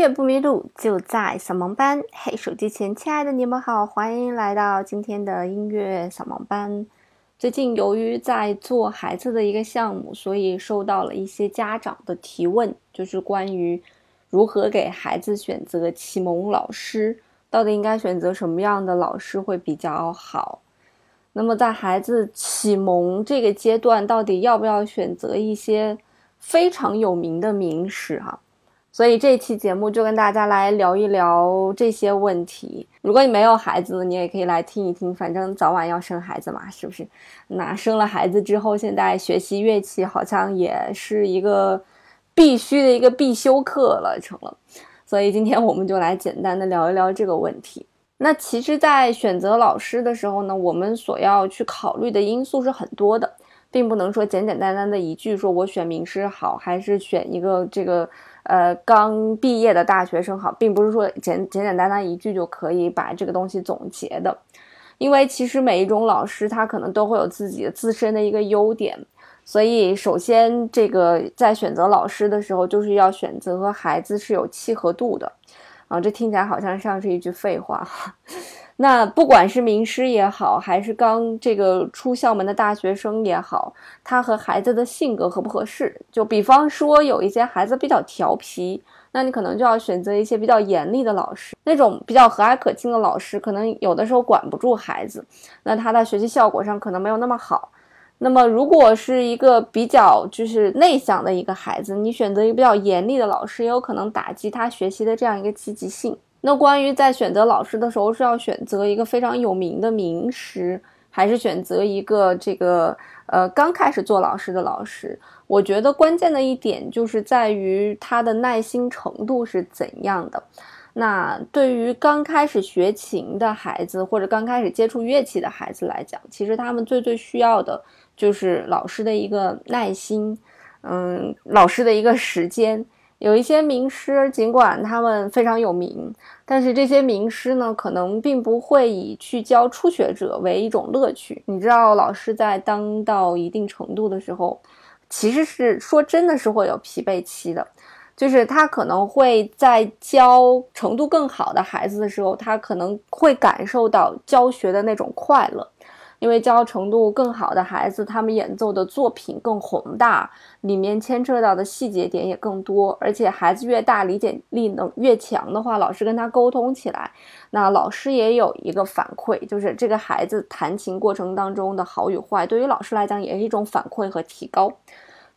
乐不迷路，就在扫盲班。嘿，手机前亲爱的你们好，欢迎来到今天的音乐扫盲班。最近由于在做孩子的一个项目，所以收到了一些家长的提问，就是关于如何给孩子选择启蒙老师，到底应该选择什么样的老师会比较好？那么在孩子启蒙这个阶段，到底要不要选择一些非常有名的名师？哈。所以这期节目就跟大家来聊一聊这些问题。如果你没有孩子，你也可以来听一听，反正早晚要生孩子嘛，是不是？那生了孩子之后，现在学习乐器好像也是一个必须的一个必修课了，成了。所以今天我们就来简单的聊一聊这个问题。那其实，在选择老师的时候呢，我们所要去考虑的因素是很多的，并不能说简简单单的一句说我选名师好，还是选一个这个。呃，刚毕业的大学生好，并不是说简简简单单一句就可以把这个东西总结的，因为其实每一种老师他可能都会有自己自身的一个优点，所以首先这个在选择老师的时候，就是要选择和孩子是有契合度的，啊，这听起来好像像是一句废话。那不管是名师也好，还是刚这个出校门的大学生也好，他和孩子的性格合不合适？就比方说，有一些孩子比较调皮，那你可能就要选择一些比较严厉的老师。那种比较和蔼可亲的老师，可能有的时候管不住孩子，那他的学习效果上可能没有那么好。那么，如果是一个比较就是内向的一个孩子，你选择一个比较严厉的老师，也有可能打击他学习的这样一个积极性。那关于在选择老师的时候，是要选择一个非常有名的名师，还是选择一个这个呃刚开始做老师的老师？我觉得关键的一点就是在于他的耐心程度是怎样的。那对于刚开始学琴的孩子，或者刚开始接触乐器的孩子来讲，其实他们最最需要的就是老师的一个耐心，嗯，老师的一个时间。有一些名师，尽管他们非常有名，但是这些名师呢，可能并不会以去教初学者为一种乐趣。你知道，老师在当到一定程度的时候，其实是说真的是会有疲惫期的，就是他可能会在教程度更好的孩子的时候，他可能会感受到教学的那种快乐。因为教程度更好的孩子，他们演奏的作品更宏大，里面牵扯到的细节点也更多。而且孩子越大，理解力能越强的话，老师跟他沟通起来，那老师也有一个反馈，就是这个孩子弹琴过程当中的好与坏，对于老师来讲也是一种反馈和提高。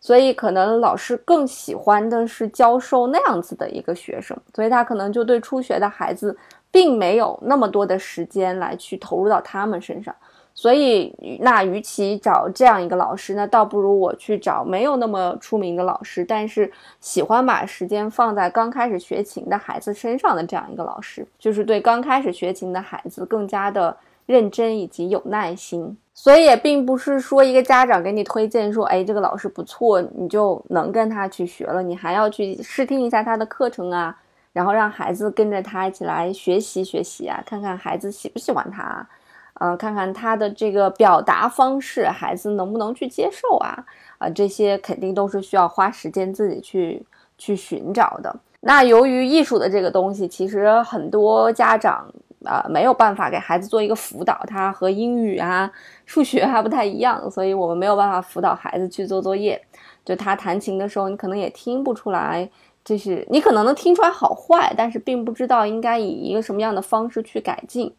所以可能老师更喜欢的是教授那样子的一个学生，所以他可能就对初学的孩子并没有那么多的时间来去投入到他们身上。所以，那与其找这样一个老师，那倒不如我去找没有那么出名的老师，但是喜欢把时间放在刚开始学琴的孩子身上的这样一个老师，就是对刚开始学琴的孩子更加的认真以及有耐心。所以也并不是说一个家长给你推荐说，哎，这个老师不错，你就能跟他去学了，你还要去试听一下他的课程啊，然后让孩子跟着他一起来学习学习啊，看看孩子喜不喜欢他。嗯，看看他的这个表达方式，孩子能不能去接受啊？啊，这些肯定都是需要花时间自己去去寻找的。那由于艺术的这个东西，其实很多家长啊没有办法给孩子做一个辅导，他和英语啊、数学还不太一样，所以我们没有办法辅导孩子去做作业。就他弹琴的时候，你可能也听不出来，就是你可能能听出来好坏，但是并不知道应该以一个什么样的方式去改进。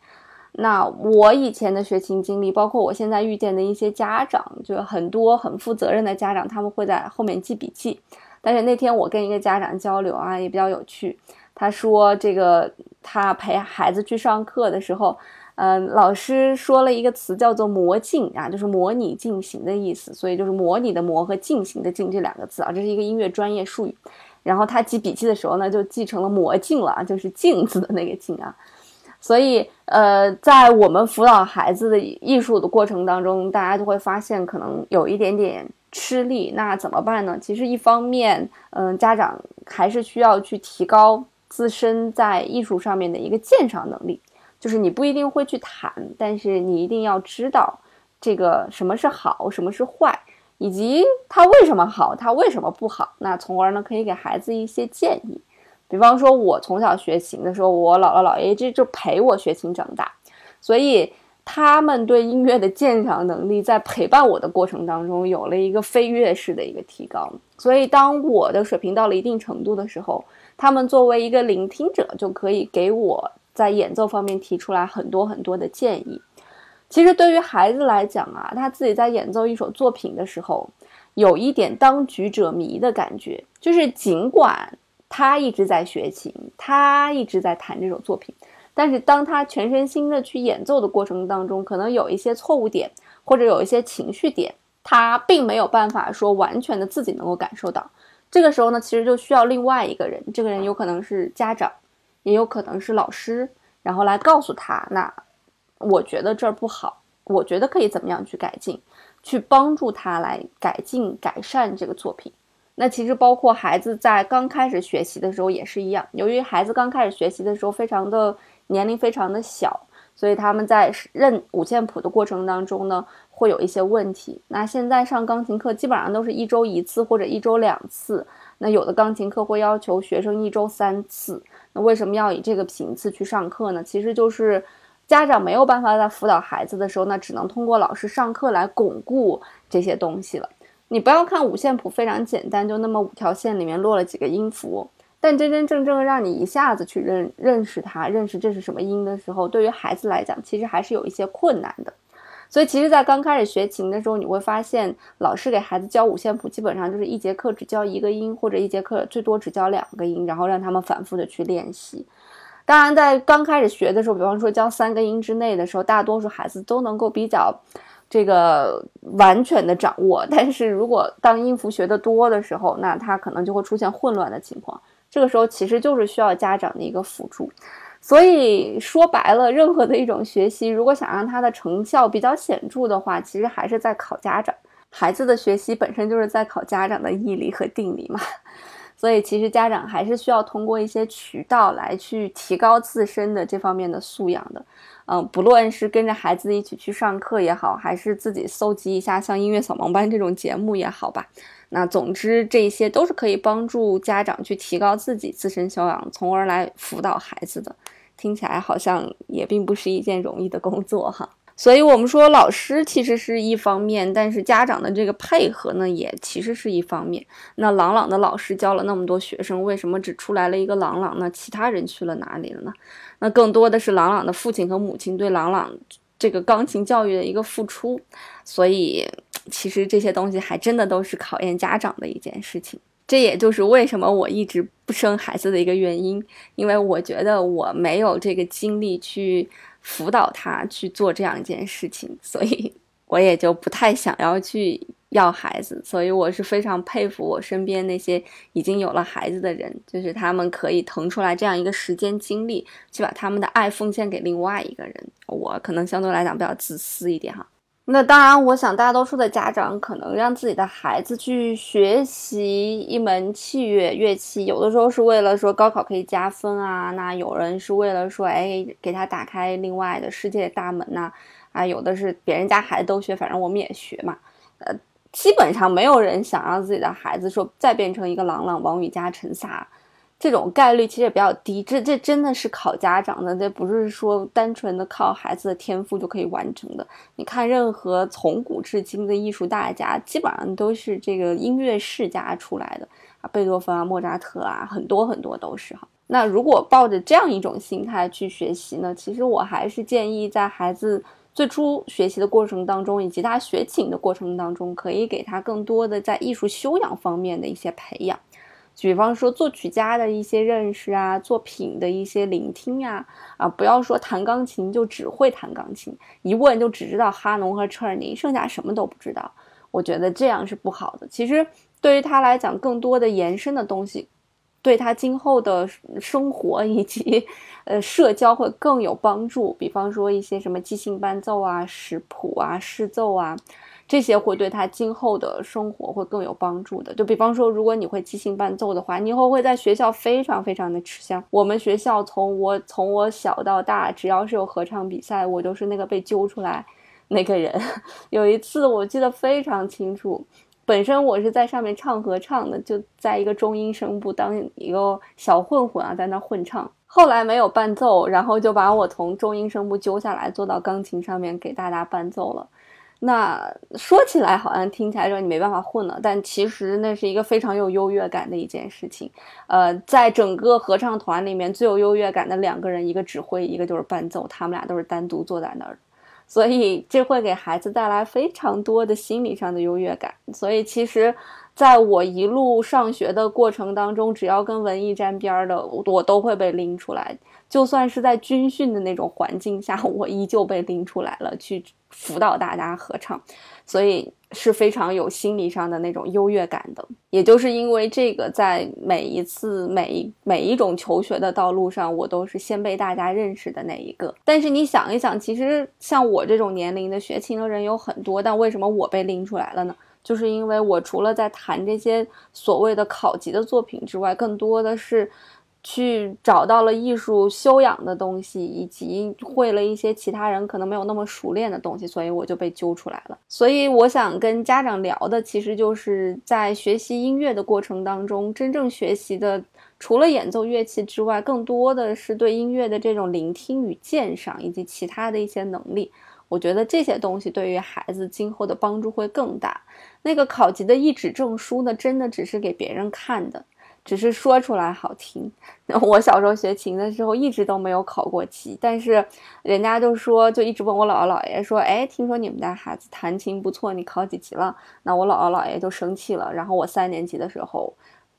那我以前的学琴经历，包括我现在遇见的一些家长，就很多很负责任的家长，他们会在后面记笔记。但是那天我跟一个家长交流啊，也比较有趣。他说，这个他陪孩子去上课的时候，嗯，老师说了一个词叫做“模镜”啊，就是模拟进行的意思。所以就是模拟的“模”和进行的“进”这两个字啊，这是一个音乐专业术语。然后他记笔记的时候呢，就记成了“模镜”了，就是镜子的那个“镜”啊。所以，呃，在我们辅导孩子的艺术的过程当中，大家就会发现可能有一点点吃力。那怎么办呢？其实一方面，嗯，家长还是需要去提高自身在艺术上面的一个鉴赏能力。就是你不一定会去谈，但是你一定要知道这个什么是好，什么是坏，以及它为什么好，它为什么不好。那从而呢，可以给孩子一些建议。比方说，我从小学琴的时候，我姥姥姥爷这就陪我学琴长大，所以他们对音乐的鉴赏能力在陪伴我的过程当中有了一个飞跃式的一个提高。所以，当我的水平到了一定程度的时候，他们作为一个聆听者，就可以给我在演奏方面提出来很多很多的建议。其实对于孩子来讲啊，他自己在演奏一首作品的时候，有一点当局者迷的感觉，就是尽管他一直在学琴，他一直在弹这首作品，但是当他全身心的去演奏的过程当中，可能有一些错误点，或者有一些情绪点，他并没有办法说完全的自己能够感受到。这个时候呢，其实就需要另外一个人，这个人有可能是家长，也有可能是老师，然后来告诉他那。我觉得这儿不好，我觉得可以怎么样去改进，去帮助他来改进改善这个作品。那其实包括孩子在刚开始学习的时候也是一样，由于孩子刚开始学习的时候非常的年龄非常的小，所以他们在认五线谱的过程当中呢会有一些问题。那现在上钢琴课基本上都是一周一次或者一周两次，那有的钢琴课会要求学生一周三次。那为什么要以这个频次去上课呢？其实就是。家长没有办法在辅导孩子的时候，那只能通过老师上课来巩固这些东西了。你不要看五线谱非常简单，就那么五条线里面落了几个音符，但真真正正让你一下子去认认识它，认识这是什么音的时候，对于孩子来讲，其实还是有一些困难的。所以，其实，在刚开始学琴的时候，你会发现，老师给孩子教五线谱，基本上就是一节课只教一个音，或者一节课最多只教两个音，然后让他们反复的去练习。当然，在刚开始学的时候，比方说教三个音之内的时候，大多数孩子都能够比较这个完全的掌握。但是如果当音符学的多的时候，那他可能就会出现混乱的情况。这个时候其实就是需要家长的一个辅助。所以说白了，任何的一种学习，如果想让它的成效比较显著的话，其实还是在考家长。孩子的学习本身就是在考家长的毅力和定力嘛。所以，其实家长还是需要通过一些渠道来去提高自身的这方面的素养的。嗯，不论是跟着孩子一起去上课也好，还是自己搜集一下像音乐扫盲班这种节目也好吧。那总之，这些都是可以帮助家长去提高自己自身修养，从而来辅导孩子的。听起来好像也并不是一件容易的工作哈。所以，我们说老师其实是一方面，但是家长的这个配合呢，也其实是一方面。那朗朗的老师教了那么多学生，为什么只出来了一个朗朗？那其他人去了哪里了呢？那更多的是朗朗的父亲和母亲对朗朗这个钢琴教育的一个付出。所以，其实这些东西还真的都是考验家长的一件事情。这也就是为什么我一直不生孩子的一个原因，因为我觉得我没有这个精力去。辅导他去做这样一件事情，所以我也就不太想要去要孩子。所以我是非常佩服我身边那些已经有了孩子的人，就是他们可以腾出来这样一个时间精力，去把他们的爱奉献给另外一个人。我可能相对来讲比较自私一点哈。那当然，我想大多数的家长可能让自己的孩子去学习一门器乐乐器，有的时候是为了说高考可以加分啊，那有人是为了说，哎，给他打开另外的世界大门呐，啊，有的是别人家孩子都学，反正我们也学嘛，呃，基本上没有人想让自己的孩子说再变成一个朗朗、王羽佳、陈萨。这种概率其实也比较低，这这真的是考家长的，这不是说单纯的靠孩子的天赋就可以完成的。你看，任何从古至今的艺术大家，基本上都是这个音乐世家出来的啊，贝多芬啊、莫扎特啊，很多很多都是哈。那如果抱着这样一种心态去学习呢，其实我还是建议在孩子最初学习的过程当中，以及他学琴的过程当中，可以给他更多的在艺术修养方面的一些培养。比方说作曲家的一些认识啊，作品的一些聆听呀，啊，不要说弹钢琴就只会弹钢琴，一问就只知道哈农和车尔尼，剩下什么都不知道。我觉得这样是不好的。其实对于他来讲，更多的延伸的东西，对他今后的生活以及呃社交会更有帮助。比方说一些什么即兴伴奏啊、识谱啊、试奏啊。这些会对他今后的生活会更有帮助的。就比方说，如果你会即兴伴奏的话，你以后会在学校非常非常的吃香。我们学校从我从我小到大，只要是有合唱比赛，我都是那个被揪出来那个人。有一次我记得非常清楚，本身我是在上面唱合唱的，就在一个中音声部当一个小混混啊，在那混唱。后来没有伴奏，然后就把我从中音声部揪下来，坐到钢琴上面给大家伴奏了。那说起来好像听起来说你没办法混了，但其实那是一个非常有优越感的一件事情。呃，在整个合唱团里面最有优越感的两个人，一个指挥，一个就是伴奏，他们俩都是单独坐在那儿，所以这会给孩子带来非常多的心理上的优越感。所以其实。在我一路上学的过程当中，只要跟文艺沾边的，我都会被拎出来。就算是在军训的那种环境下，我依旧被拎出来了，去辅导大家合唱，所以是非常有心理上的那种优越感的。也就是因为这个，在每一次每每一种求学的道路上，我都是先被大家认识的那一个。但是你想一想，其实像我这种年龄的学琴的人有很多，但为什么我被拎出来了呢？就是因为我除了在弹这些所谓的考级的作品之外，更多的是去找到了艺术修养的东西，以及会了一些其他人可能没有那么熟练的东西，所以我就被揪出来了。所以我想跟家长聊的，其实就是在学习音乐的过程当中，真正学习的除了演奏乐器之外，更多的是对音乐的这种聆听与鉴赏，以及其他的一些能力。我觉得这些东西对于孩子今后的帮助会更大。那个考级的一纸证书呢，真的只是给别人看的，只是说出来好听。我小时候学琴的时候，一直都没有考过级，但是人家就说，就一直问我姥姥姥爷说：“哎，听说你们家孩子弹琴不错，你考几级了？”那我姥姥姥爷就生气了。然后我三年级的时候，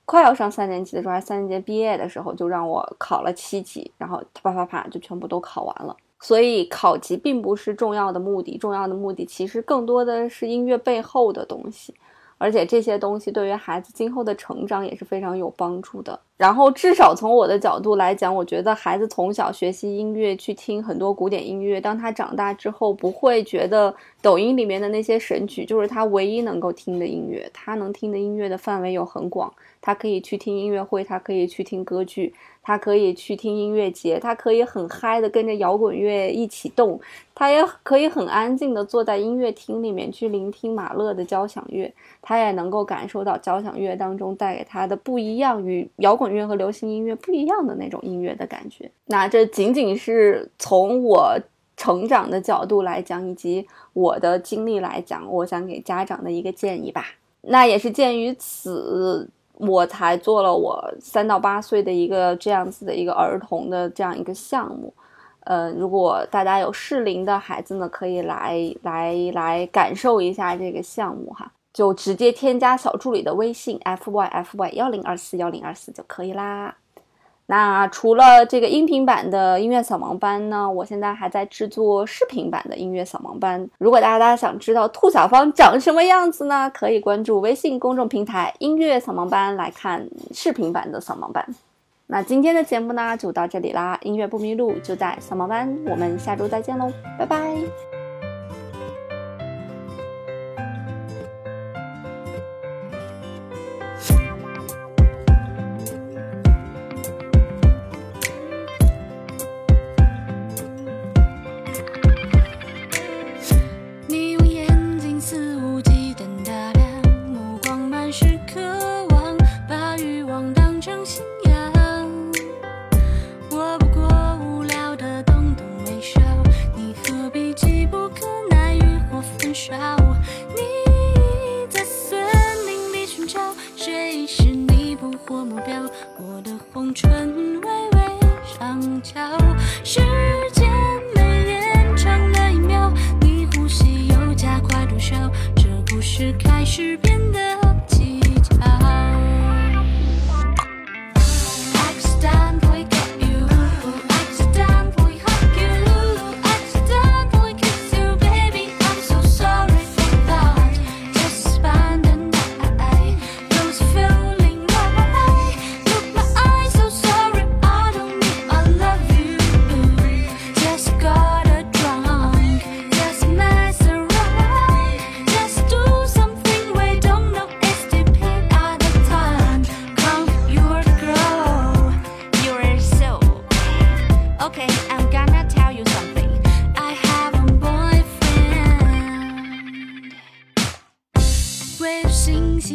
快要上三年级的时候，还三年级毕业的时候，就让我考了七级，然后啪啪啪就全部都考完了。所以考级并不是重要的目的，重要的目的其实更多的是音乐背后的东西，而且这些东西对于孩子今后的成长也是非常有帮助的。然后至少从我的角度来讲，我觉得孩子从小学习音乐，去听很多古典音乐，当他长大之后，不会觉得抖音里面的那些神曲就是他唯一能够听的音乐，他能听的音乐的范围有很广，他可以去听音乐会，他可以去听歌剧。他可以去听音乐节，他可以很嗨的跟着摇滚乐一起动，他也可以很安静的坐在音乐厅里面去聆听马勒的交响乐，他也能够感受到交响乐当中带给他的不一样与摇滚音乐和流行音乐不一样的那种音乐的感觉。那这仅仅是从我成长的角度来讲，以及我的经历来讲，我想给家长的一个建议吧。那也是鉴于此。我才做了我三到八岁的一个这样子的一个儿童的这样一个项目，呃，如果大家有适龄的孩子呢，可以来来来感受一下这个项目哈，就直接添加小助理的微信 f y f y 幺零二四幺零二四就可以啦。那除了这个音频版的音乐扫盲班呢，我现在还在制作视频版的音乐扫盲班。如果大家想知道兔小芳长什么样子呢，可以关注微信公众平台“音乐扫盲班”来看视频版的扫盲班。那今天的节目呢就到这里啦，音乐不迷路就在扫盲班，我们下周再见喽，拜拜。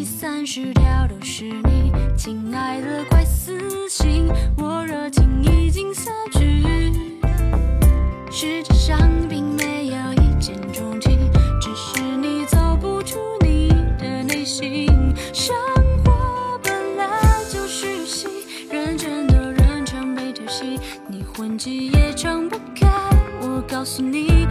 三十条都是你，亲爱的快死心，我热情已经散去。世界上并没有一见钟情，只是你走不出你的内心。生活本来就是戏，认真的人常被偷袭，你混迹也张不开。我告诉你。